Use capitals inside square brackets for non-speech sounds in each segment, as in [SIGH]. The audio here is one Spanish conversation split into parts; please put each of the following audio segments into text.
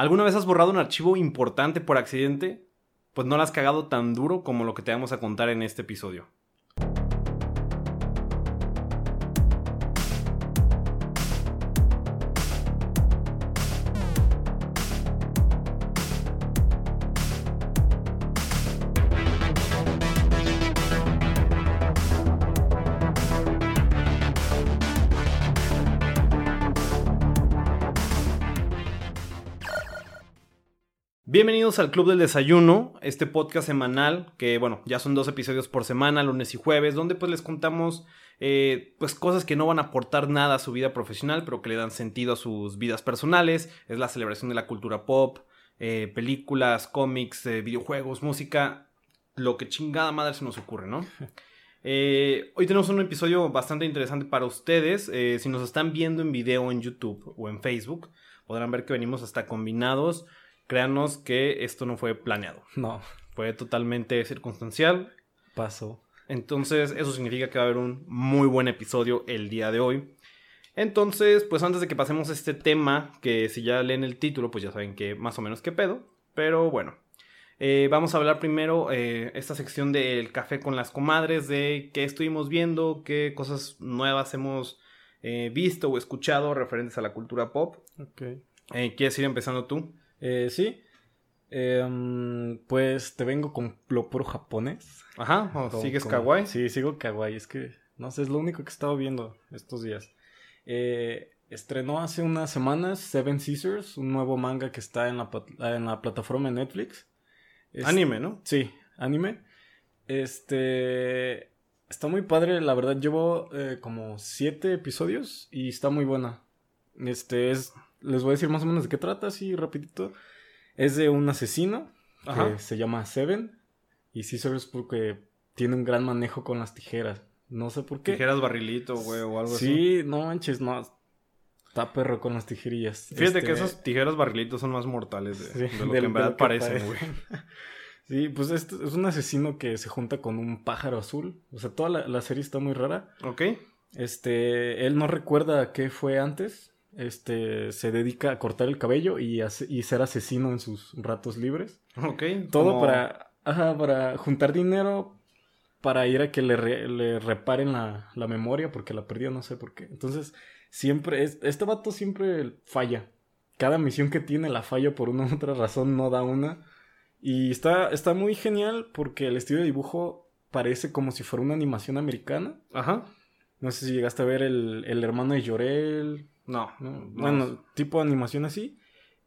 ¿Alguna vez has borrado un archivo importante por accidente? Pues no lo has cagado tan duro como lo que te vamos a contar en este episodio. Bienvenidos al Club del Desayuno, este podcast semanal que, bueno, ya son dos episodios por semana, lunes y jueves, donde pues les contamos eh, pues cosas que no van a aportar nada a su vida profesional, pero que le dan sentido a sus vidas personales. Es la celebración de la cultura pop, eh, películas, cómics, eh, videojuegos, música, lo que chingada madre se nos ocurre, ¿no? [LAUGHS] hoy tenemos un episodio bastante interesante para ustedes. si nos están viendo en video en YouTube o en Facebook, podrán ver que venimos hasta combinados créanos que esto no fue planeado. No. Fue totalmente circunstancial. Pasó. Entonces, eso significa que va a haber un muy buen episodio el día de hoy. Entonces, pues antes de que pasemos a este tema, que si ya leen el título, pues ya saben que más o menos qué pedo. Pero bueno, eh, vamos a hablar primero eh, esta sección del café con las comadres, de qué estuvimos viendo, qué cosas nuevas hemos eh, visto o escuchado referentes a la cultura pop. Ok. ¿Quieres ir empezando tú? Eh, sí. Em, pues te vengo con lo puro japonés. Ajá, ¿sigues kawaii? Sí, sigo kawaii. Es que, no sé, es lo único que he estado viendo estos días. Eh, estrenó hace unas semanas Seven Scissors, un nuevo manga que está en la, en la plataforma de Netflix. anime, ¿no? Sí, anime. Este. Está muy padre, la verdad. Llevo eh, como siete episodios y está muy buena. Este es les voy a decir más o menos de qué trata, así rapidito. Es de un asesino que se llama Seven. Y sí es porque tiene un gran manejo con las tijeras. No sé por qué. Tijeras barrilito, güey, o algo así. Sí, no manches, no. Está perro con las tijerillas. Fíjate que este, esas tijeras barrilitos son más mortales de, lo que en verdad parecen, güey. [LAUGHS] Sí, pues es, es un asesino que se junta con un pájaro azul. O sea, toda la, la serie está muy rara. Ok. Este, él no recuerda qué fue antes este se dedica a cortar el cabello y, y ser asesino en sus ratos libres. Ok. Todo para, para juntar dinero para ir a que le, le reparen la, la, memoria porque la perdió, no sé por qué. Entonces, siempre, este vato siempre falla. Cada misión que tiene la falla por una u [LAUGHS] otra razón, no da una. Y está, está muy genial porque el estilo de dibujo parece como si fuera una animación americana. Ajá. No sé si llegaste a ver el, el hermano de Llorel, no, Bueno, tipo de animación así.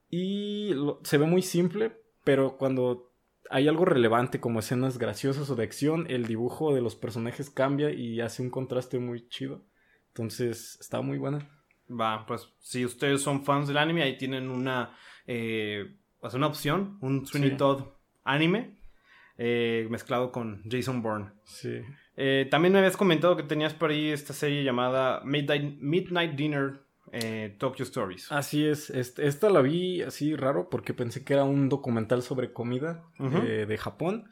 Y se ve muy simple, pero cuando hay algo relevante como escenas graciosas o de acción, el dibujo de los personajes cambia y hace un contraste muy chido. Entonces, está muy buena. Va, pues si ustedes son fans del anime, ahí tienen una, eh, pues una opción, un Sweeney Todd anime eh, mezclado con Jason Bourne. Sí. Eh, también me habías comentado que tenías por ahí esta serie llamada Midnight Dinner eh, Tokyo Stories. Así es, esta la vi así raro porque pensé que era un documental sobre comida eh, de Japón,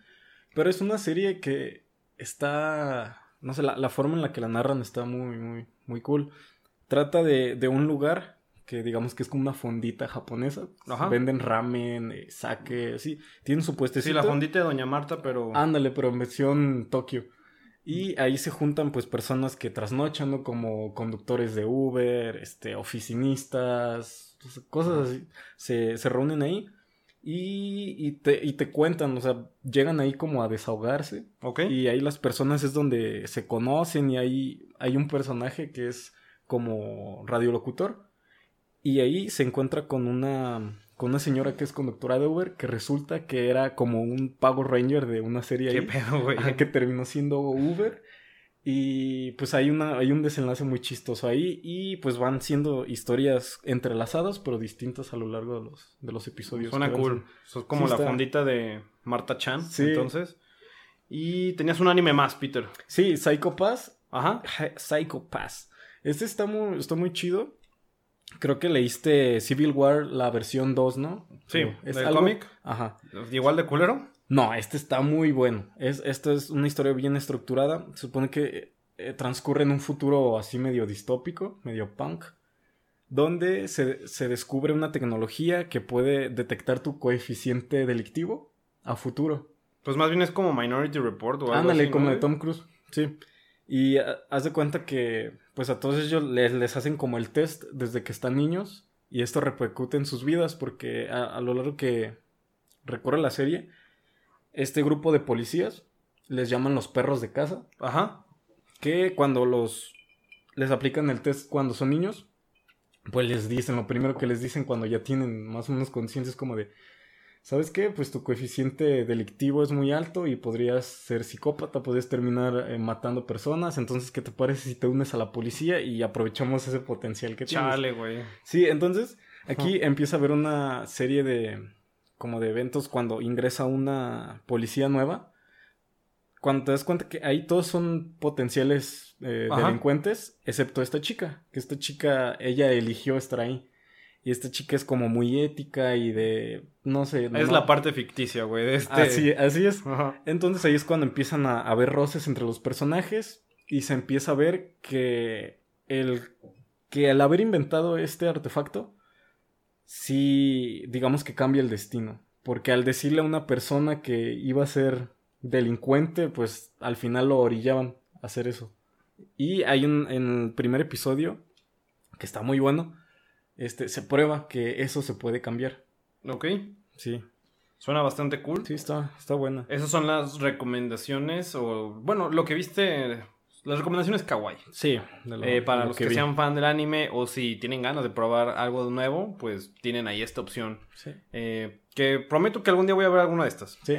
pero es una serie que está, no sé, la, forma en la que la narran está muy, muy, muy cool. Trata de, de un lugar que digamos que es como una fondita japonesa. Venden ramen, eh, sake, así. Tienen su puestecito. Sí, la fondita de Doña Marta, pero... Ándale, pero en versión Tokio. Y ahí se juntan pues personas que trasnochan, ¿no? Como conductores de Uber, este, oficinistas, pues, cosas así. Se, se reúnen ahí y, y, te, y te cuentan, o sea, llegan ahí como a desahogarse. Ok. Y ahí las personas es donde se conocen y ahí hay un personaje que es como radiolocutor. Y ahí se encuentra con una con una señora que es conductora de Uber que resulta que era como un Pago Ranger de una serie ¿Qué pedo, güey? que terminó siendo Uber. Y pues hay, una, hay un desenlace muy chistoso ahí y pues van siendo historias entrelazadas pero distintas a lo largo de los, de los episodios. Suena cool. Es como la fondita de Marta Chan, sí. entonces. Y tenías un anime más, Peter. Sí, Psycho Pass. Ajá. Psycho Pass. Este está muy, está muy chido. Creo que leíste Civil War, la versión 2, ¿no? Sí, ¿es el cómic? Ajá. ¿Igual de culero? No, este está muy bueno. Es, esta es una historia bien estructurada. Se supone que eh, transcurre en un futuro así medio distópico, medio punk. donde se, se descubre una tecnología que puede detectar tu coeficiente delictivo a futuro. Pues más bien es como Minority Report o algo Ándale, así, como ¿no? de Tom Cruise, sí. Y ah, haz de cuenta que, pues a todos ellos les, les hacen como el test desde que están niños y esto repercute en sus vidas porque a, a lo largo que recorre la serie, este grupo de policías les llaman los perros de casa, Ajá. que cuando los les aplican el test cuando son niños, pues les dicen, lo primero que les dicen cuando ya tienen más o menos conciencia es como de, ¿sabes qué? Pues tu coeficiente delictivo es muy alto y podrías ser psicópata, podrías terminar eh, matando personas, entonces, ¿qué te parece si te unes a la policía y aprovechamos ese potencial que tienes? Chale, güey. Sí, entonces aquí empieza a haber una serie de como de eventos cuando ingresa una policía nueva. Cuando te das cuenta que ahí todos son potenciales eh, delincuentes, excepto esta chica, que esta chica, ella eligió estar ahí. Y esta chica es como muy ética y de, no sé. Es no- la parte ficticia, güey, de este... Así, así es. Ajá. Entonces ahí es cuando empiezan a haber roces entre los personajes y se empieza a ver que el que al haber inventado este artefacto sí digamos que cambia el destino, porque al decirle a una persona que iba a ser delincuente, pues al final lo orillaban a hacer eso. Y hay un en el primer episodio que está muy bueno, este se prueba que eso se puede cambiar. Ok. Sí. Suena bastante cool. Sí, está está buena. Esas son las recomendaciones o... Bueno, lo que viste... Las recomendaciones kawaii. Sí, de lo- Eh, para los que, sean fan del anime o si tienen ganas de probar algo nuevo, pues tienen ahí esta opción. Sí. Eh, que prometo que algún día voy a ver alguna de estas. Sí.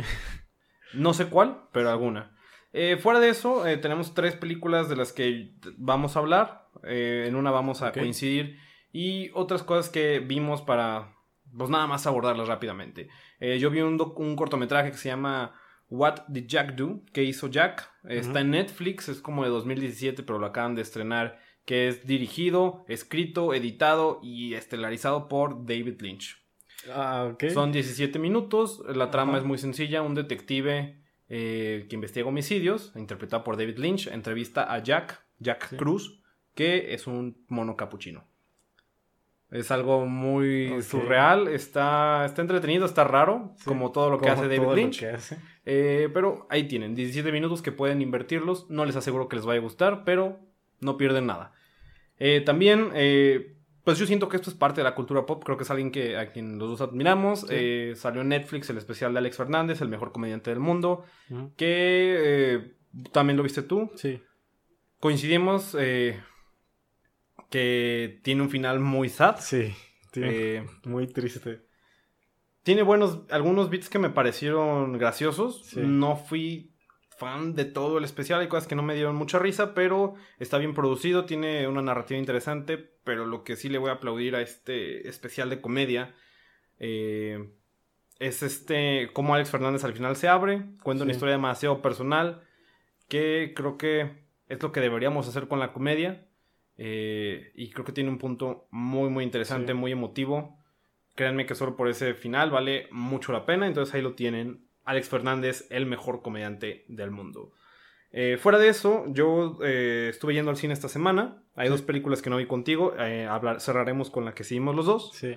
No sé cuál, pero alguna. Eh, fuera de eso, eh, tenemos tres películas de las que vamos a hablar. En una vamos a coincidir. Y otras cosas que vimos para, pues nada más abordarlas rápidamente. Eh, yo vi un, un cortometraje que se llama What Did Jack Do? que hizo Jack. Está en Netflix, es como de 2017, pero lo acaban de estrenar. Que es dirigido, escrito, editado y estelarizado por David Lynch. Ah, ok. Son 17 minutos. La trama es muy sencilla. Un detective eh, que investiga homicidios, interpretado por David Lynch, entrevista a Jack, Jack Sí. Cruz, que es un mono capuchino. Es algo muy surreal, está, está entretenido, está raro, Sí, como todo lo que hace David Lynch. que hace. Eh, pero ahí tienen, 17 minutos que pueden invertirlos. No les aseguro que les vaya a gustar, pero no pierden nada. Eh, también, eh, pues yo siento que esto es parte de la cultura pop. Creo que es alguien que, a quien los dos admiramos. Sí. Salió en Netflix el especial de Alex Fernández, el mejor comediante del mundo. Que también lo viste tú. Sí. Coincidimos que tiene un final muy sad. Sí. Tiene- Eh, [LAUGHS] Muy triste. Tiene buenos, algunos beats que me parecieron graciosos. Sí. No fui fan de todo el especial, hay cosas que no me dieron mucha risa, pero está bien producido, tiene una narrativa interesante, pero lo que sí le voy a aplaudir a este especial de comedia eh, es este, cómo Alex Fernández al final se abre, cuenta una historia demasiado personal, que creo que es lo que deberíamos hacer con la comedia, eh, y creo que tiene un punto muy, muy interesante, Sí. muy emotivo. Créanme que solo por ese final vale mucho la pena. Entonces ahí lo tienen. Alex Fernández, el mejor comediante del mundo. Eh, fuera de eso, yo eh, estuve yendo al cine esta semana. Hay dos películas que no vi contigo. hablar, cerraremos con la que seguimos los dos. Sí.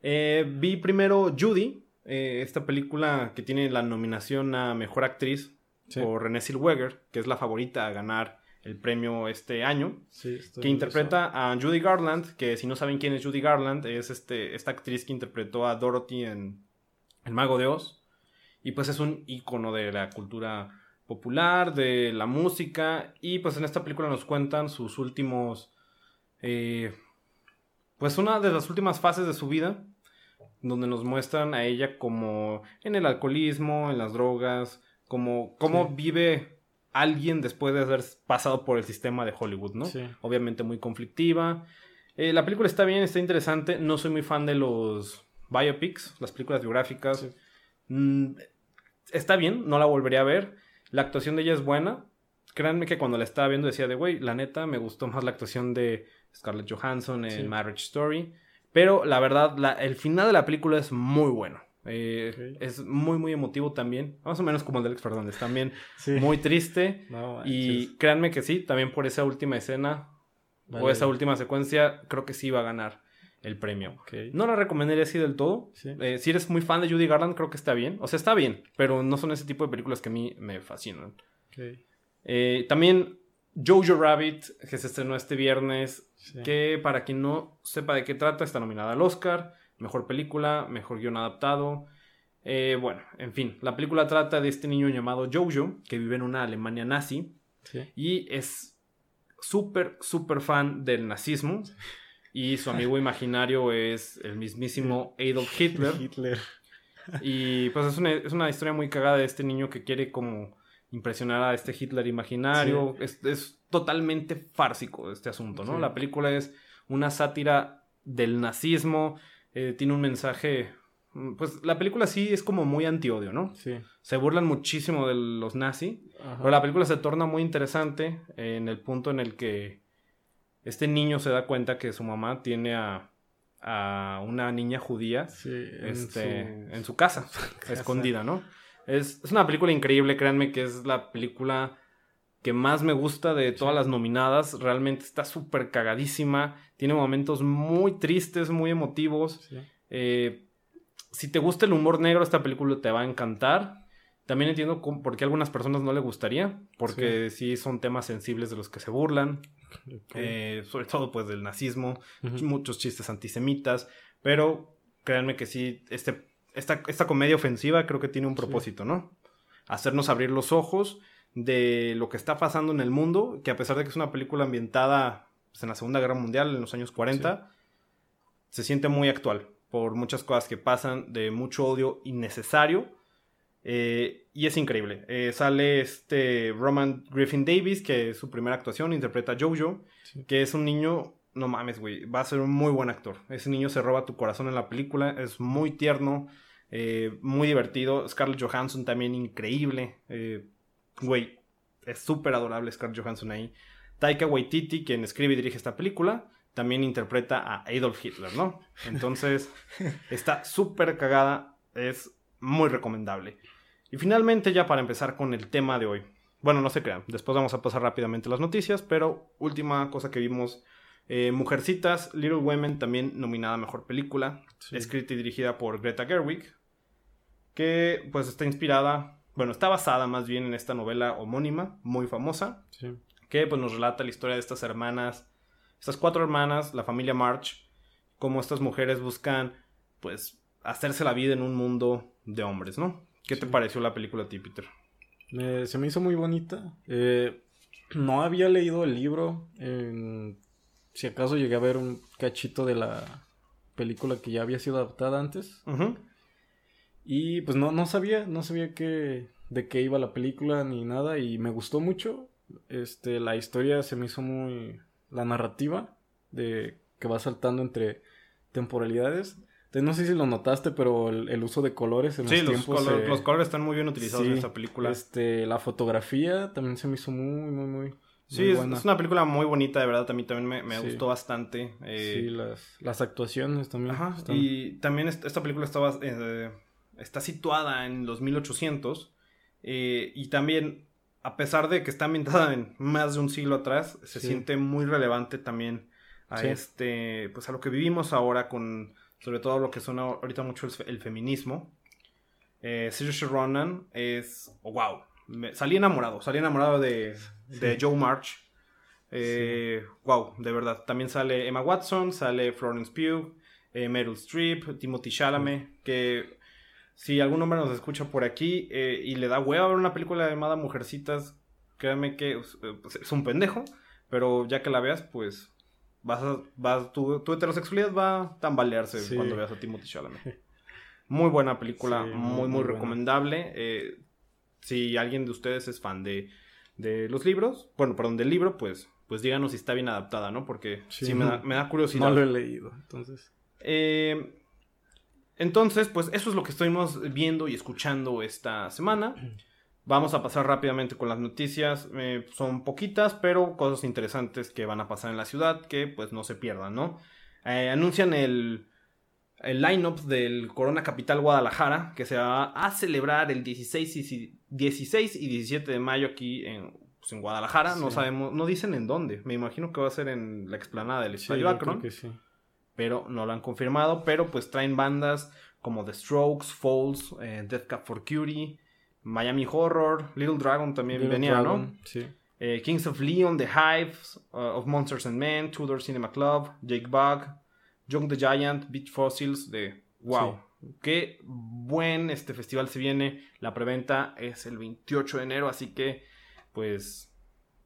Vi primero Judy, esta película que tiene la nominación a Mejor Actriz por Renée Zellweger, que es la favorita a ganar el premio este año Sí, que interpreta a Judy Garland, que si no saben quién es Judy Garland, es este, esta actriz que interpretó a Dorothy en El Mago de Oz. Y pues es un ícono de la cultura popular, de la música. Y pues en esta película nos cuentan sus últimos... eh, pues una de las últimas fases de su vida, donde nos muestran a ella como en el alcoholismo, en las drogas, como cómo Sí. vive alguien después de haber pasado por el sistema de Hollywood, ¿no? Sí. Obviamente muy conflictiva. Eh, la película está bien, está interesante. No soy muy fan de los biopics, las películas biográficas. Sí. Mm, está bien, no la volvería a ver. La actuación de ella es buena. Créanme que cuando la estaba viendo decía de, güey, la neta me gustó más la actuación de Scarlett Johansson en Sí. Marriage Story. Pero la verdad, la- el final de la película es muy bueno. Eh. Es muy, muy emotivo también. Más o menos como el de Alex Fernández. También [LAUGHS] Sí. muy triste. No Y créanme que sí, también por esa última escena o esa última secuencia, creo que sí va a ganar. el premio. No la recomendaría así del todo. Sí. Eh, si eres muy fan de Judy Garland, creo que está bien. O sea, está bien, pero no son ese tipo de películas que a mí me fascinan. Ok. Eh, también Jojo Rabbit, que se estrenó este viernes, Sí. que para quien no sepa de qué trata, está nominada al Oscar, mejor película, mejor guion adaptado. Eh, bueno, en fin, la película trata de este niño llamado Jojo, que vive en una Alemania nazi Sí. y es súper, súper fan del nazismo. Y su amigo [LAUGHS] imaginario es el mismísimo Adolf Hitler. Hitler. Y pues es una, es una historia muy cagada de este niño que quiere como impresionar a este Hitler imaginario. Es, es totalmente fársico este asunto, ¿no? La película es una sátira del nazismo, eh, tiene un mensaje... mm, Pues la película sí es como muy antiodio, ¿no? Sí. Se burlan muchísimo de los nazis, pero la película se torna muy interesante en el punto en el que este niño se da cuenta que su mamá tiene a, a una niña judía Sí, en este, su- en su casa, [LAUGHS] escondida, ¿no? Es, es una película increíble, créanme que es la película que más me gusta de todas las nominadas. Realmente está súper cagadísima. Tiene momentos muy tristes, muy emotivos. Sí. Eh, si te gusta el humor negro, esta película te va a encantar. También entiendo cómo- por qué a algunas personas no le gustaría, porque sí. son temas sensibles de los que se burlan, eh, sobre todo pues del nazismo, muchos chistes antisemitas, pero créanme que sí, este, esta, esta comedia ofensiva creo que tiene un propósito, ¿no? Hacernos abrir los ojos de lo que está pasando en el mundo, que a pesar de que es una película ambientada pues, en la Segunda Guerra Mundial, en los años 40, se siente muy actual por muchas cosas que pasan, de mucho odio innecesario. eh, y es increíble. Eh, sale este Roman Griffin Davis, que es su primera actuación, interpreta a Jojo, Sí. que es un niño, no mames, güey, va a ser un muy buen actor. Ese niño se roba tu corazón en la película, es muy tierno, eh, muy divertido. Scarlett Johansson también increíble. Güey, es súper adorable Scarlett Johansson ahí. Taika Waititi, quien escribe y dirige esta película, también interpreta a Adolf Hitler, ¿no? Entonces, [LAUGHS] está súper cagada, es muy recomendable. Y finalmente, ya para empezar con el tema de hoy. Bueno, no se crean, después vamos a pasar rápidamente las noticias, pero última cosa que vimos, eh, Mujercitas, Little Women, también nominada a Mejor Película, Sí. escrita y dirigida por Greta Gerwig, que pues está inspirada, bueno, está basada más bien en esta novela homónima, muy famosa, Sí. que pues nos relata la historia de estas hermanas, estas cuatro hermanas, la familia March, cómo estas mujeres buscan pues hacerse la vida en un mundo de hombres, ¿no? ¿Qué te pareció la película a ti, Peter? Se me hizo muy bonita. Eh, no había leído el libro. si acaso llegué a ver un cachito de la película que ya había sido adaptada antes. Ujú. Y pues no, no sabía, no sabía que, de qué iba la película ni nada. Y me gustó mucho. Este, la historia se me hizo muy. La narrativa de que va saltando entre temporalidades. Entonces, no sé si lo notaste, pero el, el uso de colores en Sí, los los, tiempos. color- los colores están muy bien utilizados en esta película. Este, la fotografía también se me hizo muy, muy, muy. sí, muy es, buena. es una película muy bonita, de verdad. A mí también me, me Sí. gustó bastante. eh, Sí, las, las actuaciones también. Ajá, están- y también est- esta película estaba, eh, está situada en los 1800 eh, y también, a pesar de que está ambientada en más de un siglo atrás, se Sí. siente muy relevante también a Sí. este, pues a lo que vivimos ahora con, sobre todo lo que suena ahorita mucho el, el feminismo. Eh, Saoirse Ronan es, oh, wow, me- salí enamorado, salí enamorado de, de. Joe March. Eh, Wow, de verdad. También sale Emma Watson, sale Florence Pugh, eh, Meryl Streep, Timothy Chalamet, que si algún hombre nos escucha por aquí eh, y le da hueva ver una película llamada Mujercitas, créanme que eh, pues, es un pendejo, pero ya que la veas, pues vas a, vas, tu, tu heterosexualidad va a tambalearse Sí. cuando veas a Timothy Chalamet. Muy buena película, Sí, muy, muy, recomendable. Eh, si alguien de ustedes es fan de, de los libros, bueno, perdón, del libro, pues, pues díganos si está bien adaptada, ¿no? Porque sí, Sí, me, da, me da curiosidad. no lo he leído, entonces. Eh, entonces, pues eso es lo que estuvimos viendo y escuchando esta semana. Vamos a pasar rápidamente con las noticias. Eh, son poquitas, pero cosas interesantes que van a pasar en la ciudad que pues no se pierdan, ¿no? Eh, anuncian el, el line-up del Corona Capital Guadalajara que se va a celebrar el 16 y, 16 y 17 de mayo aquí en, pues, en Guadalajara. No sabemos, no dicen en dónde. Me imagino que va a ser en la explanada del Estadio Akron. creo que sí. Pero no lo han confirmado. Pero pues traen bandas como The Strokes, Falls, eh, Death Cab for Cutie, Miami Horror, Little Dragon también Little venía, Dragon, ¿no? Sí. Eh, Kings of Leon, The Hives, uh, of Monsters and Men, Tudor Cinema Club, Jake Bug, Young the Giant, Beach Fossils, de wow. Qué buen este festival se viene. La preventa es el 28 de enero, así que pues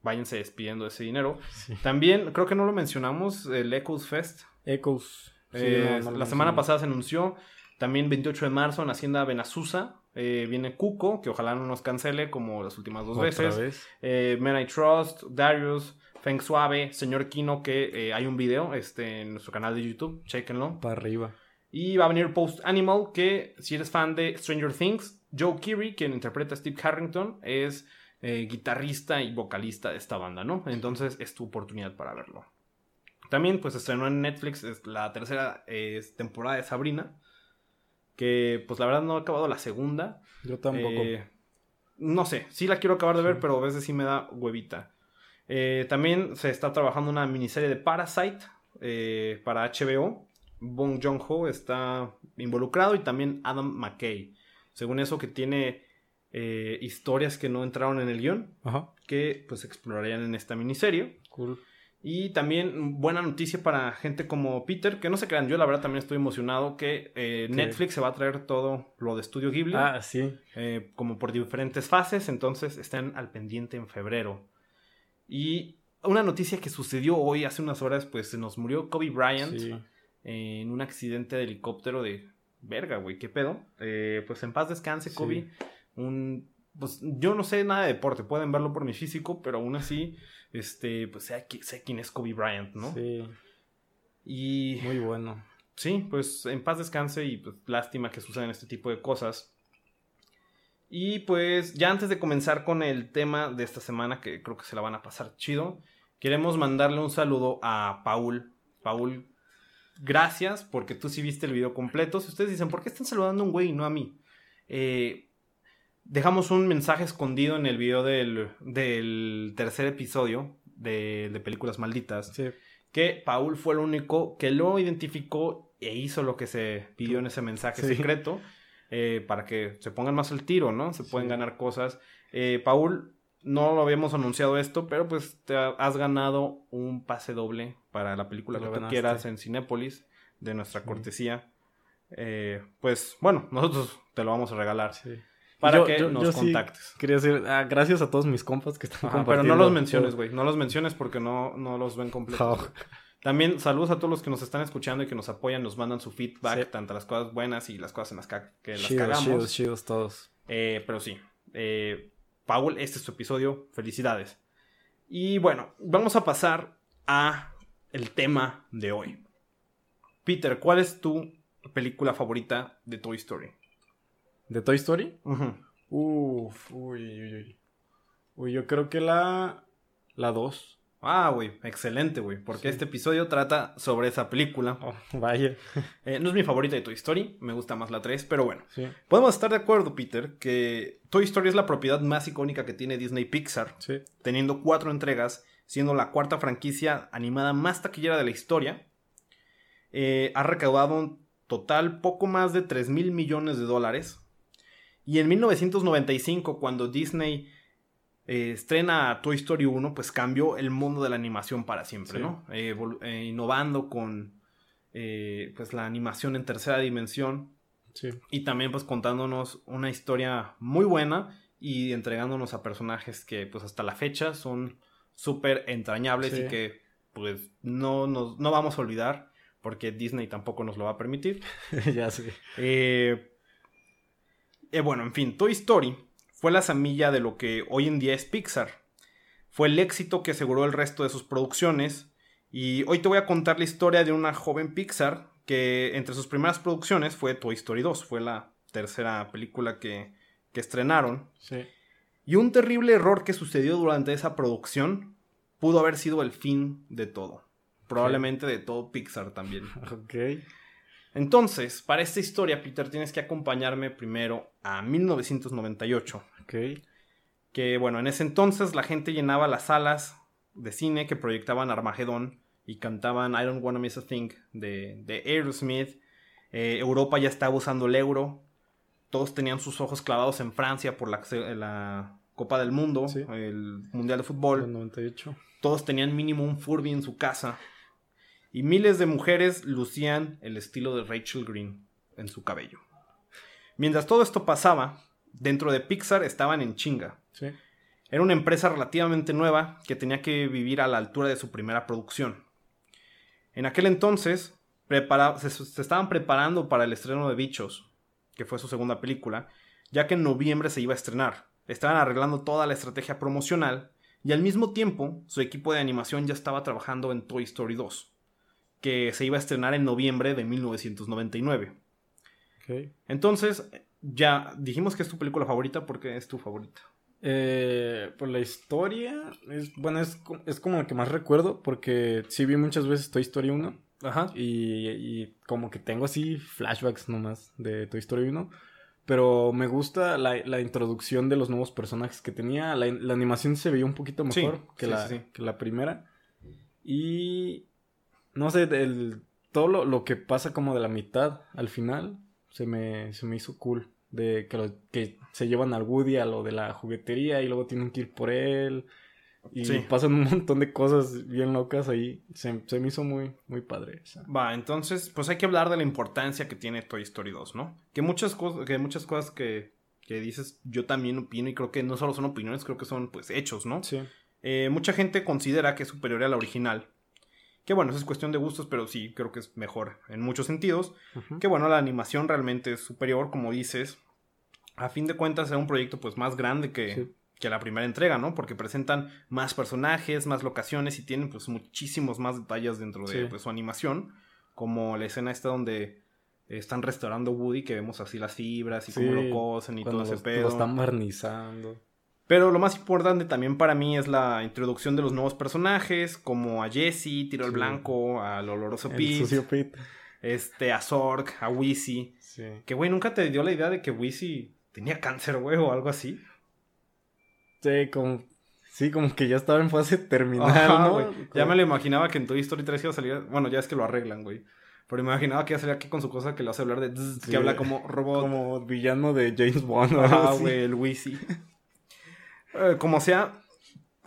váyanse despidiendo de ese dinero. Sí. También, creo que no lo mencionamos, el Echoes Fest. Echoes. Sí, Eh, no, no lo la semana pasada se anunció. También 28 de marzo en Hacienda Benazusa. eh, viene Cuco, que ojalá no nos cancele como las últimas dos veces. vez. Eh, Men I Trust, Darius, Feng Suave, Señor Kino, que hay un video este, en nuestro canal de YouTube, chequenlo. Para arriba. Y va a venir Post Animal, que si eres fan de Stranger Things, Joe Keery, quien interpreta a Steve Harrington, es eh, guitarrista y vocalista de esta banda, ¿no? Entonces es tu oportunidad para verlo. También pues estrenó en Netflix la tercera eh, temporada de Sabrina, que pues la verdad no he acabado la segunda. Yo tampoco. Eh, no sé, sí la quiero acabar de ver, Sí. pero a veces sí me da huevita. Eh, también se está trabajando una miniserie de Parasite para HBO. Bong Joon-ho está involucrado y también Adam McKay. Según eso que tiene eh, historias que no entraron en el guion, Ajá. que pues explorarían en esta miniserie. Cool. Y también buena noticia para gente como Peter, que no se crean, yo la verdad también estoy emocionado que eh. Netflix se va a traer todo lo de Studio Ghibli Ah, sí. eh, como por diferentes fases, entonces están al pendiente en febrero. Y una noticia que sucedió hoy, hace unas horas, pues se nos murió Kobe Bryant Sí. en un accidente de helicóptero de verga, güey, qué pedo. Eh, pues en paz descanse, Sí. Un, pues yo no sé nada de deporte, pueden verlo por mi físico, pero aún así, este, pues sé quién es Kobe Bryant, ¿no? Sí. Y Muy bueno. Sí, pues en paz descanse y pues lástima que sucedan este tipo de cosas. Y pues ya antes de comenzar con el tema de esta semana, que creo que se la van a pasar chido, queremos mandarle un saludo a Paul. Paul, gracias porque tú sí viste el video completo. Si ustedes dicen, ¿por qué están saludando a un güey y no a mí? Eh, dejamos un mensaje escondido en el video del, del tercer episodio de, de Películas Malditas Sí. que Paul fue el único que lo identificó e hizo lo que se pidió en ese mensaje Sí. secreto eh, para que se pongan más al tiro, ¿no? Se pueden Sí. ganar cosas. Eh, Paul, no lo habíamos anunciado esto, pero pues te ha- has ganado un pase doble para la película que tú quieras en Cinépolis de nuestra Sí. cortesía. Eh, pues bueno, nosotros te lo vamos a regalar Sí. Para Yo- que yo- nos yo sí contactes. Quería decir, ah, gracias a todos mis compas que están Ajá, pero compartiendo. no los menciones, güey. No los menciones porque no, no los ven completos. Oh. También saludos a todos los que nos están escuchando y que nos apoyan, nos mandan su feedback, Sí. tanto las cosas buenas y las cosas en las que las Chidos, cagamos. chidos, chidos todos. Eh, pero sí, eh, Paul, este es tu episodio. Felicidades. Y bueno, vamos a pasar a el tema de hoy. Peter, ¿cuál es tu película favorita de Toy Story? ¿De Toy Story? Ujú. Uf, uy, uy, uy. Uy, yo creo que la. La 2. Ah, güey, excelente, güey, porque Sí. este episodio trata sobre esa película. Oh, vaya. [LAUGHS] Eh, no es mi favorita de Toy Story, me gusta más la 3, pero bueno. Sí, Podemos estar de acuerdo, Peter, que Toy Story es la propiedad más icónica que tiene Disney Pixar, sí. teniendo cuatro entregas, siendo la cuarta franquicia animada más taquillera de la historia. Eh, ha recaudado un total poco más de 3 mil millones de dólares. Y en 1995, cuando Disney eh, estrena Toy Story 1, pues cambió el mundo de la animación para siempre, Sí. ¿no? Eh, eh, innovando con eh, pues la animación en tercera dimensión Sí. y también pues contándonos una historia muy buena y entregándonos a personajes que pues hasta la fecha son súper entrañables Sí. y que pues no, nos, no vamos a olvidar porque Disney tampoco nos lo va a permitir. [LAUGHS] ya sé. Eh, eh, bueno, en fin, Toy Story fue la semilla de lo que hoy en día es Pixar. Fue el éxito que aseguró el resto de sus producciones. Y hoy te voy a contar la historia de una joven Pixar que entre sus primeras producciones fue Toy Story 2. Fue la tercera película que, que estrenaron. Sí. Y un terrible error que sucedió durante esa producción pudo haber sido el fin de todo. Probablemente de todo Pixar también. Ok. Entonces, para esta historia, Peter, tienes que acompañarme primero a 1998. Ok. Que bueno, en ese entonces la gente llenaba las salas de cine que proyectaban Armagedón y cantaban I Don't Wanna Miss a Thing de, de Aerosmith. Eh, Europa ya estaba usando el euro. Todos tenían sus ojos clavados en Francia por la, la Copa del Mundo, el Mundial de Fútbol. 98. Todos tenían mínimo un Furby en su casa. Y miles de mujeres lucían el estilo de Rachel Green en su cabello. Mientras todo esto pasaba, dentro de Pixar estaban en chinga. Era una empresa relativamente nueva que tenía que vivir a la altura de su primera producción. En aquel entonces se, estaban preparando para el estreno de Bichos, que fue su segunda película, ya que en noviembre se iba a estrenar. Estaban arreglando toda la estrategia promocional y al mismo tiempo su equipo de animación ya estaba trabajando en Toy Story 2, que se iba a estrenar en noviembre de 1999. Entonces, ya dijimos que es tu película favorita porque es tu favorita. Eh, por la historia, es, bueno, es, es como la que más recuerdo porque sí vi muchas veces Toy Story 1. Ajá. Y, como que tengo así flashbacks nomás de Toy Story 1. Pero me gusta la, introducción de los nuevos personajes que tenía. La, animación se veía un poquito mejor que, la, que la primera. Y no sé, el, todo lo, lo, que pasa como de la mitad al final se me, se me hizo cool de que, que se llevan al Woody a lo de la juguetería y luego tienen que ir por él. Y pasan un montón de cosas bien locas ahí. Se, me hizo muy, muy padre. Va, entonces, pues hay que hablar de la importancia que tiene Toy Story 2, ¿no? Que muchas, cosas, que muchas cosas que, que dices, yo también opino y creo que no solo son opiniones, creo que son pues hechos, ¿no? Sí. Eh, mucha gente considera que es superior a la original. Que bueno, eso es cuestión de gustos, pero sí, creo que es mejor en muchos sentidos. Que bueno, la animación realmente es superior, como dices. A fin de cuentas, es un proyecto pues más grande que, que la primera entrega, ¿no? Porque presentan más personajes, más locaciones y tienen pues muchísimos más detalles dentro de pues, su animación. Como la escena esta donde están restaurando Woody, que vemos así las fibras y cómo lo cosen y todo ese pedo. Lo están barnizando. Pero lo más importante también para mí es la introducción de los nuevos personajes, como a Jesse, Tiro el Blanco, al oloroso Pete, este, a Zork, a Wisi. Que, güey, nunca te dio la idea de que Wisi tenía cáncer, güey, o algo así. Sí, como, sí, como que ya estaba en fase terminal, ¿no? Ya me lo imaginaba que en Toy Story 3 iba a salir, bueno, ya es que lo arreglan, güey. Pero me imaginaba que iba a salir aquí con su cosa que le hace hablar de... que habla como robot. Como villano de James Bond. Ah, güey, el Wisi. [LAUGHS] Eh, como sea,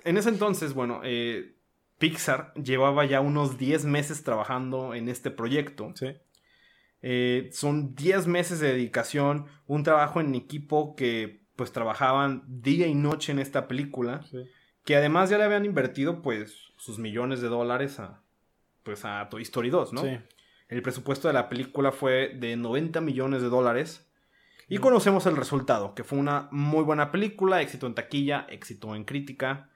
en ese entonces, bueno, eh, Pixar llevaba ya unos 10 meses trabajando en este proyecto. Sí. Eh, son 10 meses de dedicación, un trabajo en equipo que pues trabajaban día y noche en esta película. Que además ya le habían invertido pues sus millones de dólares a pues a Toy Story 2, ¿no? Sí. El presupuesto de la película fue de 90 millones de dólares. Y conocemos el resultado, que fue una muy buena película, éxito en taquilla, éxito en crítica.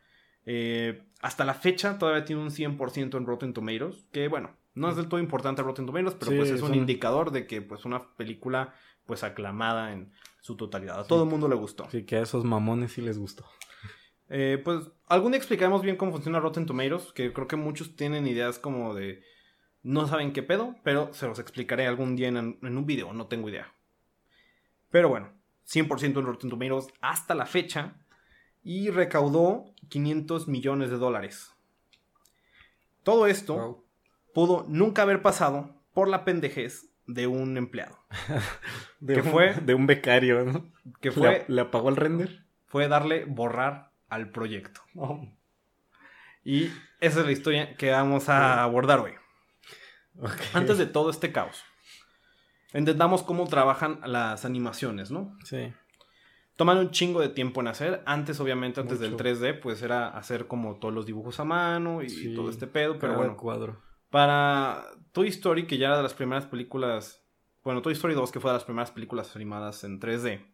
Eh, hasta la fecha todavía tiene un 100% en Rotten Tomatoes, que bueno, no es del todo importante Rotten Tomatoes, pero pues es un indicador de que pues una película pues aclamada en su totalidad. A todo el mundo le gustó. Sí, que a esos mamones sí les gustó. Eh, pues algún día explicaremos bien cómo funciona Rotten Tomatoes, que creo que muchos tienen ideas como de no saben qué pedo, pero se los explicaré algún día en, en un video, no tengo idea. Pero bueno, 100% en Rotten Tomatoes hasta la fecha y recaudó 500 millones de dólares. Todo esto pudo nunca haber pasado por la pendejez de un empleado. [LAUGHS] de que fue de un becario, ¿no? Que fue le, apagó el render. Fue darle borrar al proyecto. Y esa es la historia que vamos a abordar hoy. Antes de todo este caos entendamos cómo trabajan las animaciones, ¿no? Sí. Toman un chingo de tiempo en hacer. Antes, obviamente, antes del 3D, pues era hacer como todos los dibujos a mano y todo este pedo. Pero bueno, cuadro. para Toy Story, que ya era de las primeras películas. Bueno, Toy Story 2, que fue de las primeras películas animadas en 3D.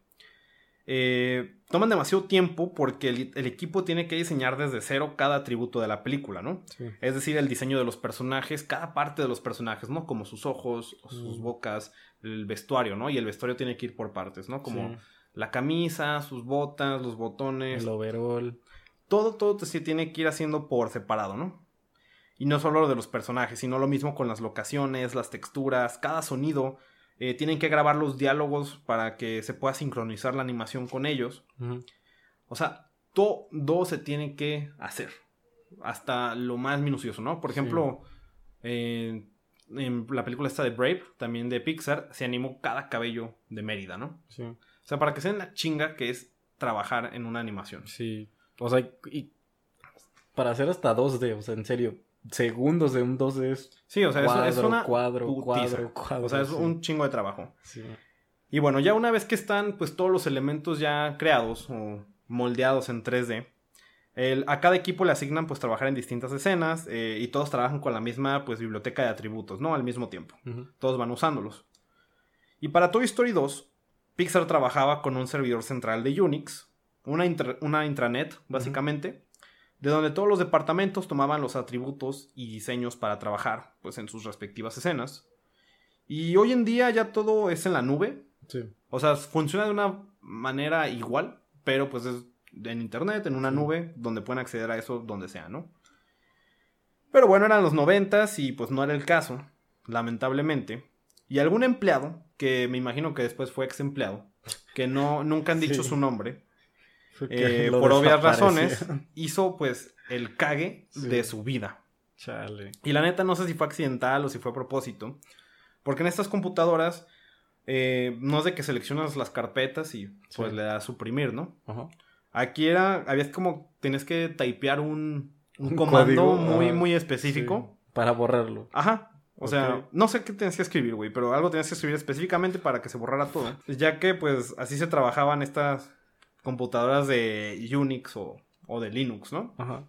Eh, toman demasiado tiempo porque el, equipo tiene que diseñar desde cero cada atributo de la película, ¿no? Es decir, el diseño de los personajes, cada parte de los personajes, ¿no? Como sus ojos, sus bocas, el vestuario, ¿no? Y el vestuario tiene que ir por partes, ¿no? Como la camisa, sus botas, los botones. El overall. Todo, todo se tiene que ir haciendo por separado, ¿no? Y no solo lo de los personajes, sino lo mismo con las locaciones, las texturas, cada sonido eh, tienen que grabar los diálogos para que se pueda sincronizar la animación con ellos. O sea, todo se tiene que hacer. Hasta lo más minucioso, ¿no? Por ejemplo, eh, en la película esta de Brave, también de Pixar, se animó cada cabello de Mérida, ¿no? Sí. O sea, para que se den la chinga que es trabajar en una animación. Sí. O sea, y para hacer hasta 2D, o sea, en serio, segundos de un 2D es Sí, o sea, es- cuadro, es, una cuadro, cuadro, cuadro. O sea, es sí. un chingo de trabajo. Sí. Y bueno, ya una vez que están pues todos los elementos ya creados o moldeados en 3D, el- a cada equipo le asignan pues trabajar en distintas escenas eh, y todos trabajan con la misma pues biblioteca de atributos, ¿no? Al mismo tiempo. Todos van usándolos. Y para Toy Story 2, Pixar trabajaba con un servidor central de Unix, una, intra- una intranet, básicamente, de donde todos los departamentos tomaban los atributos y diseños para trabajar, pues en sus respectivas escenas. Y hoy en día ya todo es en la nube, Sí. o sea, funciona de una manera igual, pero pues es en internet, en una nube, donde pueden acceder a eso donde sea, ¿no? Pero bueno, eran los noventas y pues no era el caso, lamentablemente. Y algún empleado, que me imagino que después fue ex empleado, que no, nunca han dicho Sí. su nombre, eh, por obvias razones, [LAUGHS] hizo pues el cague Sí. de su vida. Chale. Y la neta no sé si fue accidental o si fue a propósito. Porque en estas computadoras eh, no es de que seleccionas las carpetas y pues Sí. le das suprimir, ¿no? Ajá. Aquí era, habías como, tenías que typear un, un Un comando código, muy, ah, muy específico. Sí, Para borrarlo. Ajá. O sea, no sé qué tenías que escribir, güey, pero algo tenías que escribir específicamente para que se borrara todo. Ya que, pues, así se trabajaban estas computadoras de Unix o, o de Linux, ¿no? Ajá.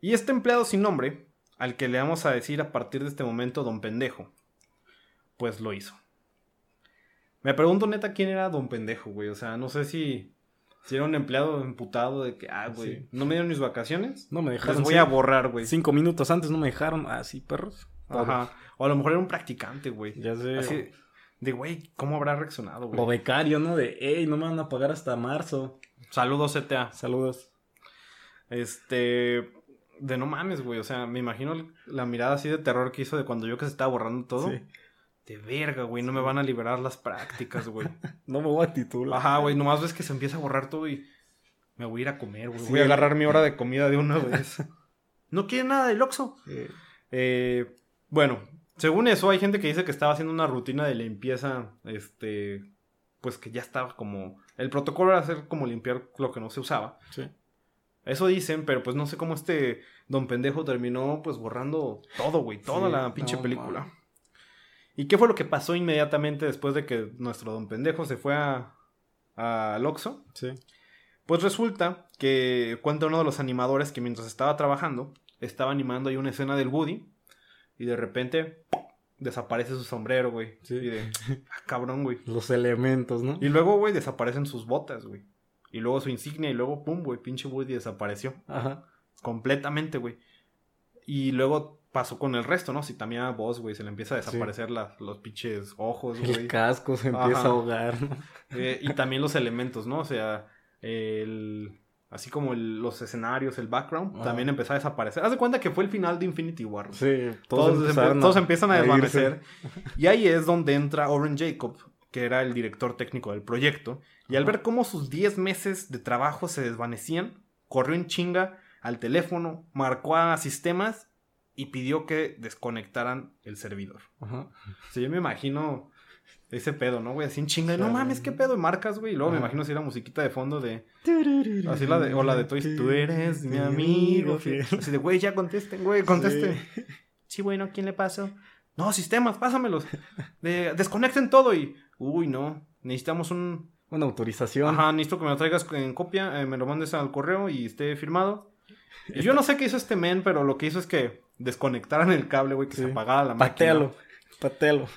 Y este empleado sin nombre, al que le vamos a decir a partir de este momento Don Pendejo, pues lo hizo. Me pregunto neta quién era Don Pendejo, güey. O sea, no sé si, si era un empleado emputado de que, ah, güey, Sí. no me dieron mis vacaciones. No me Les dejaron. voy sí. a borrar, güey. Cinco minutos antes no me dejaron. Ah, sí, perros. Ajá. O a lo mejor era un practicante, güey. Ya sé. Así de, güey, ¿cómo habrá reaccionado, O güey? becario, ¿no? De, hey, no me van a pagar hasta marzo. Saludos, CTA. Saludos. Este. De no mames, güey. O sea, me imagino la mirada así de terror que hizo de cuando yo que se estaba borrando todo. Sí. De verga, güey. No me van a liberar las prácticas, güey. [LAUGHS] No me voy a titular. Ajá, güey. Nomás ves que se empieza a borrar todo y. Me voy a ir a comer, güey. Sí. Voy a agarrar mi hora [LAUGHS] de comida de una vez. [LAUGHS] no quiere nada del Oxxo. Sí. Eh, bueno, según eso, hay gente que dice que estaba haciendo una rutina de limpieza. Este. Pues que ya estaba como. El protocolo era hacer como limpiar lo que no se usaba. Sí. Eso dicen, pero pues no sé cómo este don pendejo terminó pues borrando todo, güey, toda Sí, la pinche no, película. man. ¿Y qué fue lo que pasó inmediatamente después de que nuestro don pendejo se fue a, a al Oxxo? Sí. Pues resulta que cuenta uno de los animadores que mientras estaba trabajando, estaba animando ahí una escena del Woody y de repente desaparece su sombrero, güey. Sí. Y de, [LAUGHS] ah, cabrón, güey. Los elementos, ¿no? Y luego, güey, desaparecen sus botas, güey. Y luego su insignia y luego, pum, güey, pinche Woody desapareció. Ajá. Completamente, güey. Y luego pasó con el resto, ¿no? Si también a Boss, güey, se le empieza a Sí. desaparecer la- los pinches ojos, El güey. casco se empieza Ajá. a ahogar. Eh, y también los elementos, ¿no? O sea, el... Así como el- los escenarios, el background, Ajá. también empezó a desaparecer. Haz de cuenta que fue el final de Infinity War. güey. Sí, Todos, empe- empezaron todos empiezan a desvanecer. [LAUGHS] Y ahí es donde entra Oren Jacob, que era el director técnico del proyecto. Y al Ajá. ver cómo sus 10 meses de trabajo se desvanecían, corrió en chinga al teléfono, marcó a sistemas y pidió que desconectaran el servidor. Ajá. O sea, yo me imagino ese pedo, ¿no, güey? Así en chinga. No mames, qué pedo. Y marcas, güey. Y luego me imagino así la musiquita de fondo de... Así la de... O la de Toy. Tú eres mi amigo. fiel. Así de, güey, ya contesten, güey, contesten. Sí. Sí, bueno, ¿quién le pasó? No, sistemas, pásamelos. De- desconecten todo y. Uy, no. Necesitamos un. Una autorización. Ajá, necesito que me lo traigas en copia, eh, me lo mandes al correo y esté firmado. Y yo no sé qué hizo este men, pero lo que hizo es que desconectaran el cable, güey, que se apagara la máquina. Patealo. Patealo.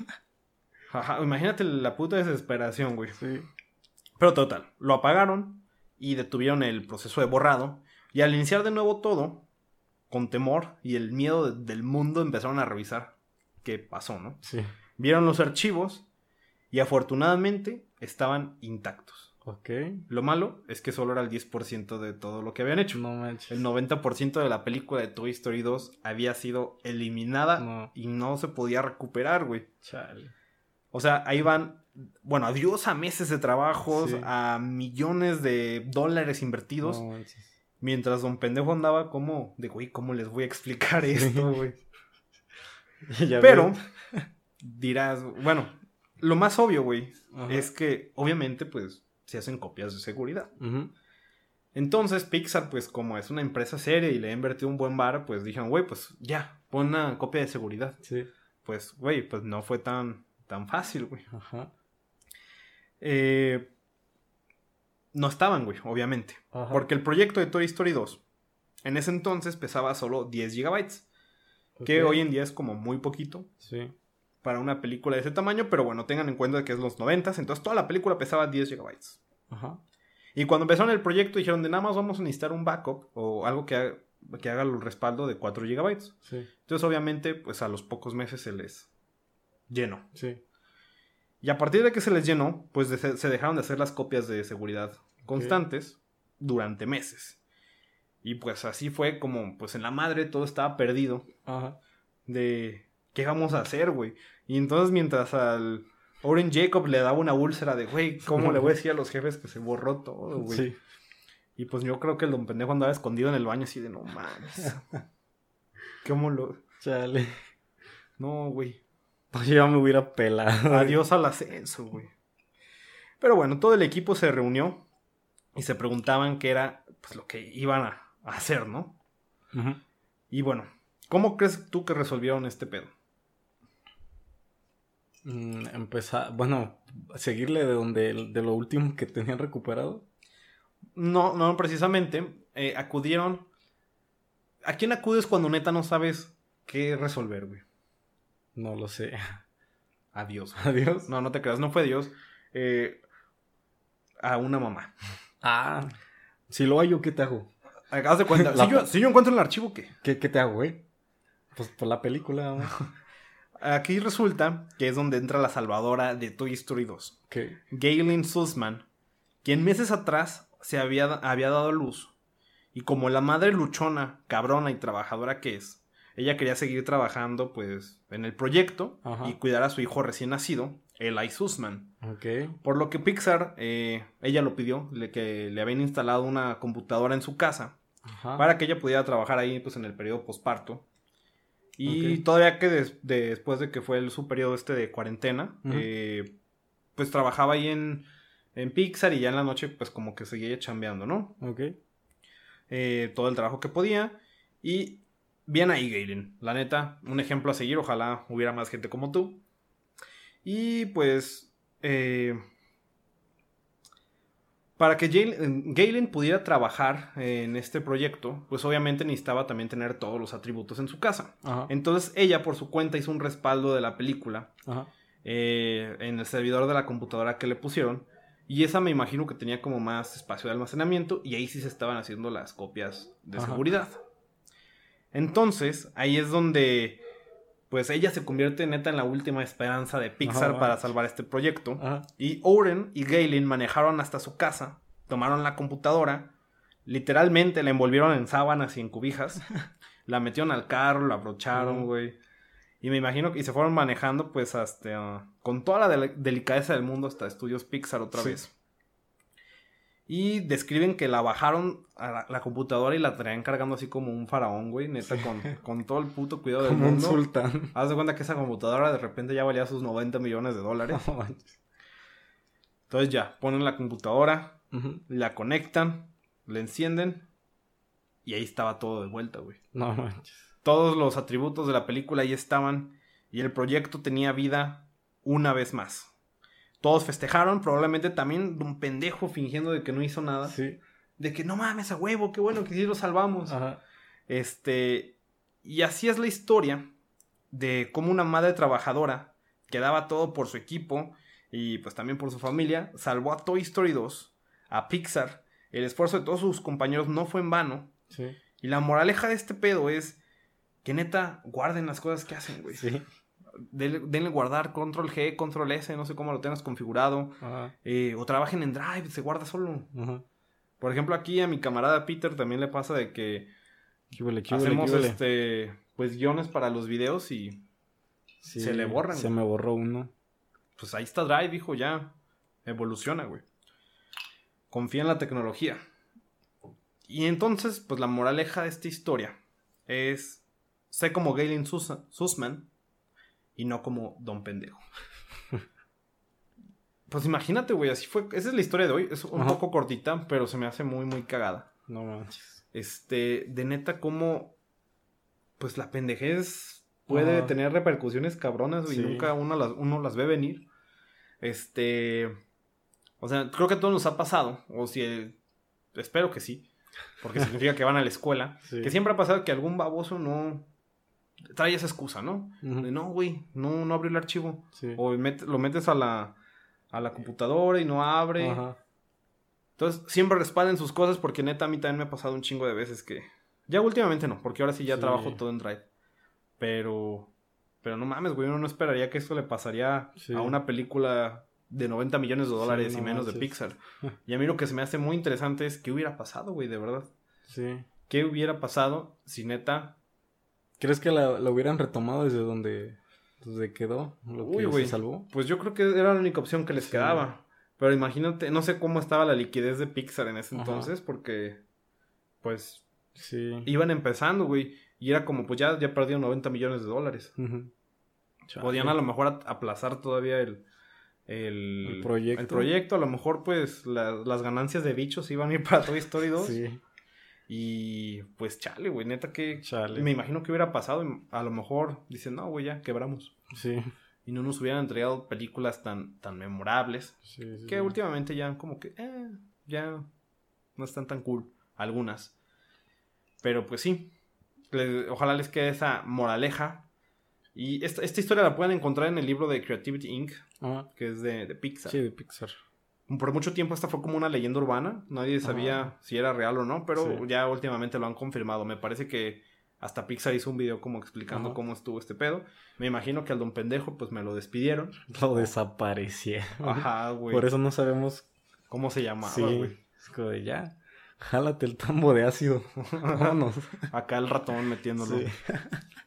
Ajá, imagínate la puta desesperación, güey. Sí. Pero total, lo apagaron y detuvieron el proceso de borrado. Y al iniciar de nuevo todo, con temor y el miedo de- del mundo, empezaron a revisar qué pasó, ¿no? Sí. Vieron los archivos y afortunadamente estaban intactos. Ok. Lo malo es que solo era el 10% de todo lo que habían hecho. No manches. El 90% de la película de Toy Story 2 había sido eliminada No. y no se podía recuperar, güey. Chale. O sea, ahí van, bueno, adiós a meses de trabajos, Sí. a millones de dólares invertidos, No manches. mientras Don Pendejo andaba como de, güey, ¿cómo les voy a explicar esto, güey? [LAUGHS] Pero dirás, bueno, lo más obvio, güey, Ajá. es que obviamente pues se hacen copias de seguridad. Entonces Pixar, pues como es una empresa seria y le ha invertido un buen bar, pues dijeron, güey, pues ya, pon una copia de seguridad. Sí. Pues, güey, pues no fue tan, tan fácil, güey. Ajá. Eh, no estaban, güey, obviamente. Ajá. Porque el proyecto de Toy Story 2 en ese entonces pesaba solo 10 gigabytes, que hoy en día es como muy poquito Sí. Para una película de ese tamaño, pero bueno, tengan en cuenta que es los 90, entonces toda la película pesaba 10 gigabytes. Ajá. Y cuando empezaron el proyecto dijeron de nada más vamos a necesitar un backup o algo que haga, que haga el respaldo de 4 gigabytes. Sí. Entonces obviamente pues a los pocos meses se les llenó. Sí. Y a partir de que se les llenó, pues se dejaron de hacer las copias de seguridad constantes durante meses. Y pues así fue como pues en la madre todo estaba perdido Ajá. de qué vamos a hacer, güey. Y entonces mientras al Oren Jacob le daba una úlcera de, güey, ¿cómo le voy a [LAUGHS] decir a los jefes que se borró todo, güey? Sí. Y pues yo creo que el don pendejo andaba escondido en el baño así de, no mames. [LAUGHS] ¿Cómo lo...? Chale. No, güey. Pues ya me hubiera pelado. Adiós al ascenso, güey. Pero bueno, todo el equipo se reunió y se preguntaban qué era pues, lo que iban a hacer, ¿no? Ujú. Y bueno, ¿cómo crees tú que resolvieron este pedo? Mm, empezar, bueno, seguirle de donde, de lo último que tenían recuperado. No, no, precisamente. eh, acudieron. ¿A quién acudes cuando neta no sabes qué resolver, güey? No lo sé. [LAUGHS] A Dios. Adiós. No, no te creas, no fue Dios. Eh, a una mamá. Ah. Si lo hallo, ¿qué te hago? Haz de cuenta. [LAUGHS] Si, yo, si yo encuentro el archivo, ¿qué? ¿Qué, qué te hago, güey? Pues por la película. [LAUGHS] Aquí resulta que es donde entra la salvadora de Toy Story 2. ¿Qué? Galen Sussman, quien meses atrás se había, había dado a luz. Y como la madre luchona, cabrona y trabajadora que es, ella quería seguir trabajando pues en el proyecto Ajá. y cuidar a su hijo recién nacido, Eli Sussman. Por lo que Pixar, eh, ella lo pidió, le, que le habían instalado una computadora en su casa Ajá. para que ella pudiera trabajar ahí pues en el periodo posparto. Y todavía que des- de- después de que fue el, su periodo este de cuarentena, eh, pues trabajaba ahí en, en Pixar y ya en la noche pues como que seguía chambeando, ¿no? Ok. Eh, todo el trabajo que podía. Y bien ahí, Galen. La neta, un ejemplo a seguir. Ojalá hubiera más gente como tú. Y pues... eh, para que Jalen- Galen pudiera trabajar en este proyecto, pues obviamente necesitaba también tener todos los atributos en su casa. Ajá. Entonces ella por su cuenta hizo un respaldo de la película Ajá. eh, en el servidor de la computadora que le pusieron. Y esa me imagino que tenía como más espacio de almacenamiento y ahí sí se estaban haciendo las copias de Ajá. seguridad. Entonces, ahí es donde pues ella se convierte neta en la última esperanza de Pixar Ajá. para salvar este proyecto. Ajá. Y Oren y Galen manejaron hasta su casa, tomaron la computadora, literalmente la envolvieron en sábanas y en cubijas, [LAUGHS] la metieron al carro, la abrocharon, güey. Y me imagino que y se fueron manejando pues hasta con toda la del- delicadeza del mundo hasta estudios Pixar otra Sí. vez. Y describen que la bajaron a la, la computadora y la traían cargando así como un faraón, güey, neta, con, con todo el puto cuidado del Como un mundo. sultán. Haz de cuenta que esa computadora de repente ya valía sus 90 millones de dólares. No manches. Entonces ya, ponen la computadora, la conectan, la encienden y ahí estaba todo de vuelta, güey. No manches. Todos los atributos de la película ahí estaban y el proyecto tenía vida una vez más. Todos festejaron, probablemente también un pendejo fingiendo de que no hizo nada. Sí. De que no mames a huevo, qué bueno que sí lo salvamos. Ajá. Este, y así es la historia de cómo una madre trabajadora que daba todo por su equipo y pues también por su familia, salvó a Toy Story 2, a Pixar. El esfuerzo de todos sus compañeros no fue en vano. Sí. Y la moraleja de este pedo es que neta guarden las cosas que hacen, güey. Sí. Denle, guardar control G, control S, no sé cómo lo tengas configurado. Eh, o trabajen en Drive, se guarda solo. Ajá. Por ejemplo, aquí a mi camarada Peter también le pasa de que ¿Qué huele, qué huele, hacemos este pues guiones para los videos y Sí, se le borran, Se güey. me borró uno. pues ahí está Drive, hijo, ya evoluciona, güey. Confía en la tecnología. Y entonces, pues la moraleja de esta historia es sé como Galen Sus- Sussman y no como Don Pendejo. [LAUGHS] pues imagínate, güey, así fue. Esa es la historia de hoy. Es un poco cortita, pero se me hace muy, muy cagada. No manches. Este, de neta, como. Pues la pendejez puede tener repercusiones cabronas y nunca uno las, uno las ve venir. Este. O sea, creo que a todos nos ha pasado. O si. espero que sí. Porque significa que van a la escuela. [LAUGHS] Que siempre ha pasado que algún baboso no trae esa excusa, ¿no? De no, güey, no, no abrió el archivo. O lo metes a la, a la computadora y no abre. Entonces, siempre respalden sus cosas porque neta a mí también me ha pasado un chingo de veces que... Ya últimamente no, porque ahora sí ya trabajo todo en Drive. Pero... Pero no mames, güey, uno no esperaría que esto le pasaría a una película de 90 millones de dólares y menos de Pixar. [LAUGHS] y a mí lo que se me hace muy interesante es qué hubiera pasado, güey, de verdad. Sí. ¿Qué hubiera pasado si neta ¿Crees que la, hubieran retomado desde donde, quedó? Lo que se salvó. Pues yo creo que era la única opción que les quedaba. Pero imagínate, no sé cómo estaba la liquidez de Pixar en ese entonces, porque pues sí. iban empezando, güey. Y era como, pues ya, ya perdieron 90 millones de dólares. Podían a lo mejor aplazar todavía el, el, proyecto. el proyecto. A lo mejor, pues, las ganancias de bichos iban a ir para Toy Story 2. Sí. Y pues chale, güey, neta que chale. me imagino que hubiera pasado. A lo mejor dicen, no, güey, ya quebramos. Sí. Y no nos hubieran entregado películas tan, tan memorables. Sí, que últimamente ya como que, eh, ya no están tan cool. Algunas. Pero pues sí. ojalá les quede esa moraleja. Y esta, esta, historia la pueden encontrar en el libro de Creativity Inc., que es de, de Pixar. Sí, de Pixar por mucho tiempo esta fue como una leyenda urbana. Nadie sabía si era real o no, pero ya últimamente lo han confirmado. Me parece que hasta Pixar hizo un video como explicando cómo estuvo este pedo. Me imagino que al don pendejo pues me lo despidieron. Lo desaparecieron. Ajá, güey. Por eso no sabemos cómo se llamaba, güey. Es como de ya. Jálate el tambo de ácido. [LAUGHS] Vámonos. Acá el ratón metiéndolo.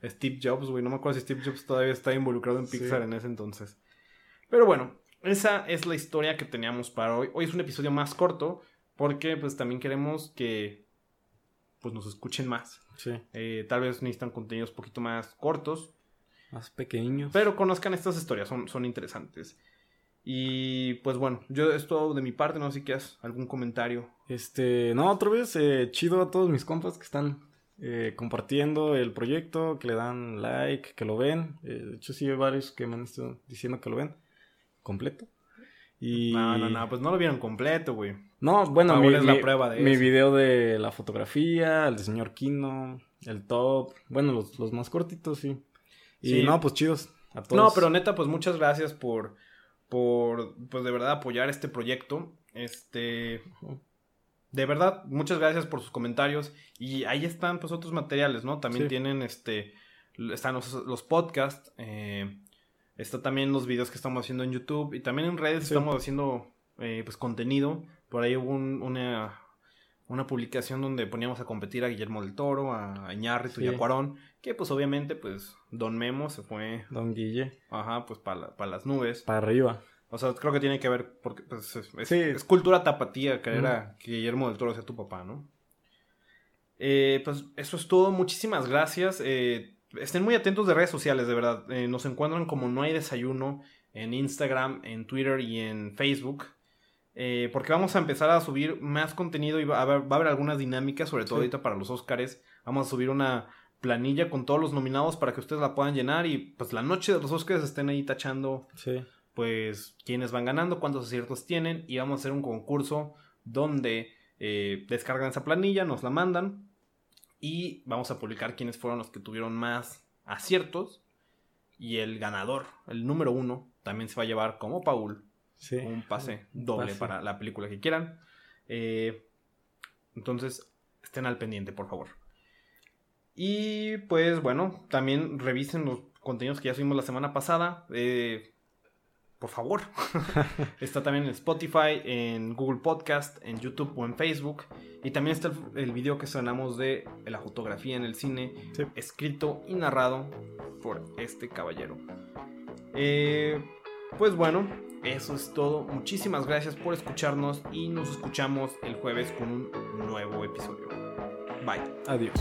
Steve Jobs, güey. No me acuerdo si Steve Jobs todavía está involucrado en Pixar en ese entonces. Pero bueno, esa es la historia que teníamos para hoy. Hoy es un episodio más corto porque pues también queremos que pues nos escuchen más. Sí. Eh, tal vez necesitan contenidos un poquito más cortos. Más pequeños. Pero conozcan estas historias, son, son interesantes. Y pues bueno, yo esto de mi parte, no sé si quieres algún comentario. Este, no, otra vez, eh, chido a todos mis compas que están eh, compartiendo el proyecto, que le dan like, que lo ven. de hecho, sí hay varios que me han estado diciendo que lo ven completo. Y... No, no, no, pues no lo vieron completo, güey. No, bueno, mi, la prueba de mi video de la fotografía, el de señor Kino, el top, bueno, los, los más cortitos, sí. Y no, pues chidos a todos. No, pero neta, pues muchas gracias por, por, pues de verdad apoyar este proyecto. Este, de verdad, muchas gracias por sus comentarios. Y ahí están, pues, otros materiales, ¿no? También tienen, este, están los, los podcasts, eh, Está también los videos que estamos haciendo en YouTube y también en redes estamos haciendo eh, pues contenido. Por ahí hubo una, una publicación donde poníamos a competir a Guillermo del Toro, a Iñárritu y a Cuarón, que pues obviamente pues Don Memo se fue... Don Guille. Ajá, pues para las nubes. Para arriba. O sea, creo que tiene que ver porque pues, es, cultura tapatía creer a que Guillermo del Toro sea tu papá, ¿no? Eh, pues eso es todo. Muchísimas gracias. Eh, estén muy atentos de redes sociales, de verdad. Eh, nos encuentran como No hay desayuno en Instagram, en Twitter y en Facebook. Eh, porque vamos a empezar a subir más contenido y va a haber, va a haber algunas dinámicas, sobre todo ahorita para los Oscars. Vamos a subir una planilla con todos los nominados para que ustedes la puedan llenar y pues la noche de los Oscars estén ahí tachando pues quiénes van ganando, cuántos aciertos tienen y vamos a hacer un concurso donde eh, descargan esa planilla, nos la mandan y vamos a publicar quiénes fueron los que tuvieron más aciertos. Y el ganador, el número uno, también se va a llevar como Paul un pase doble para la película que quieran. Eh, entonces, estén al pendiente, por favor. Y pues bueno, también revisen los contenidos que ya subimos la semana pasada. Eh, por favor. [LAUGHS] está también en Spotify, en Google Podcast, en YouTube o en Facebook. Y también está el, video que sonamos de la fotografía en el cine, escrito y narrado por este caballero. Eh, pues bueno, eso es todo. Muchísimas gracias por escucharnos y nos escuchamos el jueves con un nuevo episodio. Bye. Adiós.